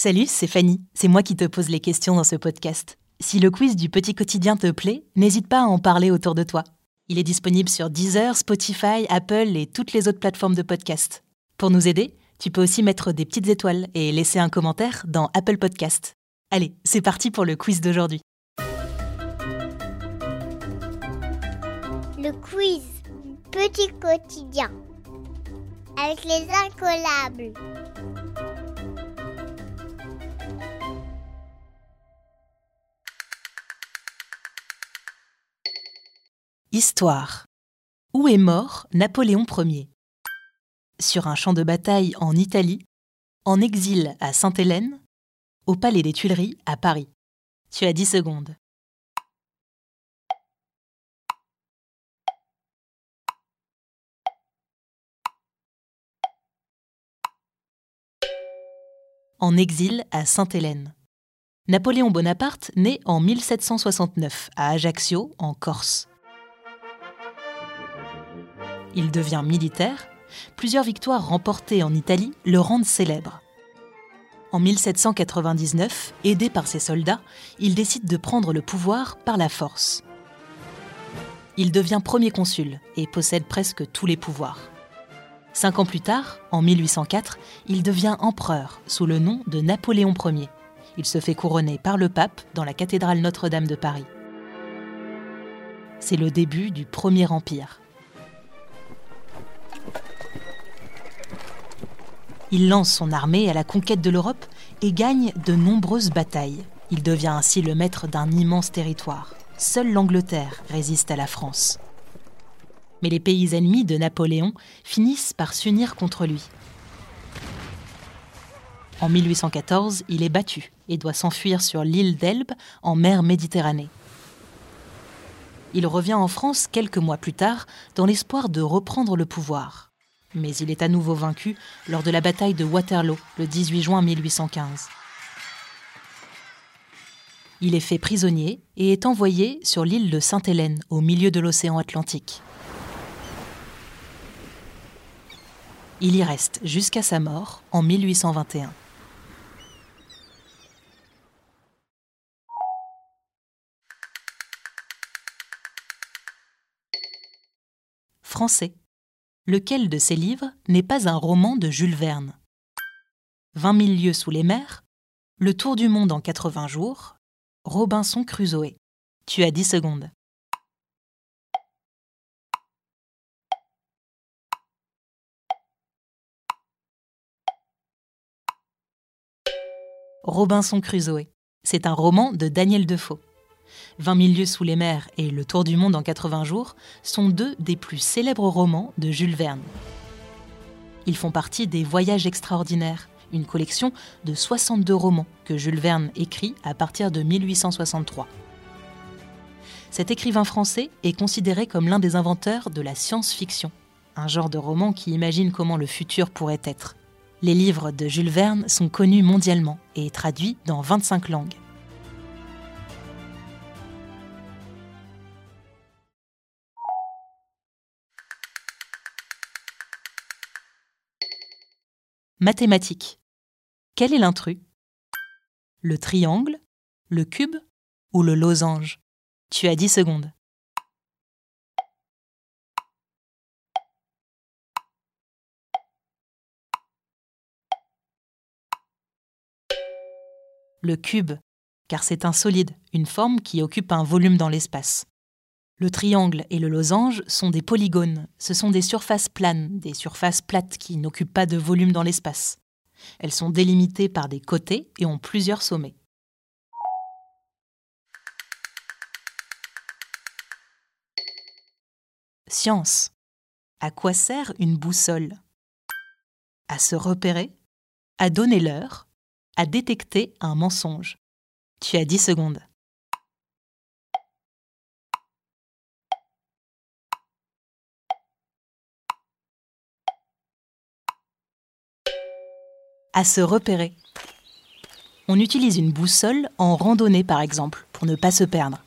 Salut, c'est Fanny. C'est moi qui te pose les questions dans ce podcast. Si le quiz du petit quotidien te plaît, n'hésite pas à en parler autour de toi. Il est disponible sur Deezer, Spotify, Apple et toutes les autres plateformes de podcast. Pour nous aider, tu peux aussi mettre des petites étoiles et laisser un commentaire dans Apple Podcast. Allez, c'est parti pour le quiz d'aujourd'hui. Le quiz Petit quotidien avec les incollables. Histoire. Où est mort Napoléon Ier? Sur un champ de bataille en Italie, en exil à Sainte-Hélène, au Palais des Tuileries à Paris. Tu as 10 secondes. En exil à Sainte-Hélène. Napoléon Bonaparte naît en 1769 à Ajaccio, en Corse. Il devient militaire. Plusieurs victoires remportées en Italie le rendent célèbre. En 1799, aidé par ses soldats, il décide de prendre le pouvoir par la force. Il devient premier consul et possède presque tous les pouvoirs. Cinq ans plus tard, en 1804, il devient empereur sous le nom de Napoléon Ier. Il se fait couronner par le pape dans la cathédrale Notre-Dame de Paris. C'est le début du Premier Empire. Il lance son armée à la conquête de l'Europe et gagne de nombreuses batailles. Il devient ainsi le maître d'un immense territoire. Seule l'Angleterre résiste à la France. Mais les pays ennemis de Napoléon finissent par s'unir contre lui. En 1814, il est battu et doit s'enfuir sur l'île d'Elbe en mer Méditerranée. Il revient en France quelques mois plus tard dans l'espoir de reprendre le pouvoir mais il est à nouveau vaincu lors de la bataille de Waterloo le 18 juin 1815. Il est fait prisonnier et est envoyé sur l'île de Sainte-Hélène au milieu de l'océan Atlantique. Il y reste jusqu'à sa mort en 1821. Français. Lequel de ces livres n'est pas un roman de Jules Verne? 20 000 lieues sous les mers, Le tour du monde en 80 jours, Robinson Crusoe. Tu as 10 secondes. Robinson Crusoe. C'est un roman de Daniel Defoe. 20 000 lieues sous les mers et Le Tour du monde en 80 jours sont deux des plus célèbres romans de Jules Verne. Ils font partie des Voyages extraordinaires, une collection de 62 romans que Jules Verne écrit à partir de 1863. Cet écrivain français est considéré comme l'un des inventeurs de la science-fiction, un genre de roman qui imagine comment le futur pourrait être. Les livres de Jules Verne sont connus mondialement et traduits dans 25 langues. Mathématiques. Quel est l'intrus? Le triangle, le cube ou le losange? Tu as 10 secondes. Le cube, car c'est un solide, une forme qui occupe un volume dans l'espace. Le triangle et le losange sont des polygones, ce sont des surfaces planes, des surfaces plates qui n'occupent pas de volume dans l'espace. Elles sont délimitées par des côtés et ont plusieurs sommets. Science. À quoi sert une boussole? À se repérer, à donner l'heure, à détecter un mensonge. Tu as 10 secondes. À se repérer. On utilise une boussole en randonnée par exemple, pour ne pas se perdre.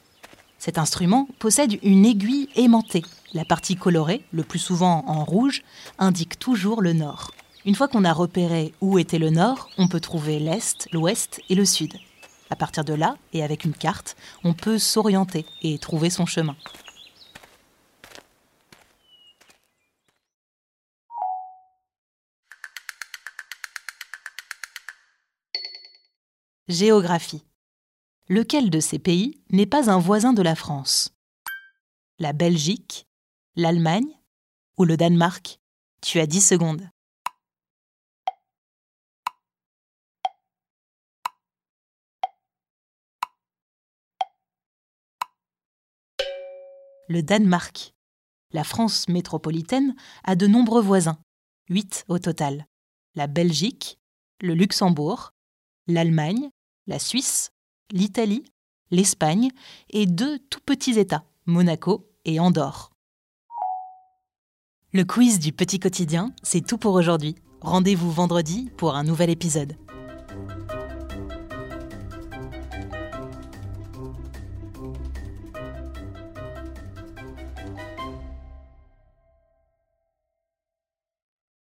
Cet instrument possède une aiguille aimantée. La partie colorée, le plus souvent en rouge, indique toujours le nord. Une fois qu'on a repéré où était le nord, on peut trouver l'est, l'ouest et le sud. À partir de là, et avec une carte, on peut s'orienter et trouver son chemin. Géographie. Lequel de ces pays n'est pas un voisin de la France? La Belgique, l'Allemagne ou le Danemark? Tu as 10 secondes. Le Danemark. La France métropolitaine a de nombreux voisins, 8 au total. La Belgique, le Luxembourg, l'Allemagne, la Suisse, l'Italie, l'Espagne et deux tout petits États, Monaco et Andorre. Le quiz du petit quotidien, c'est tout pour aujourd'hui. Rendez-vous vendredi pour un nouvel épisode.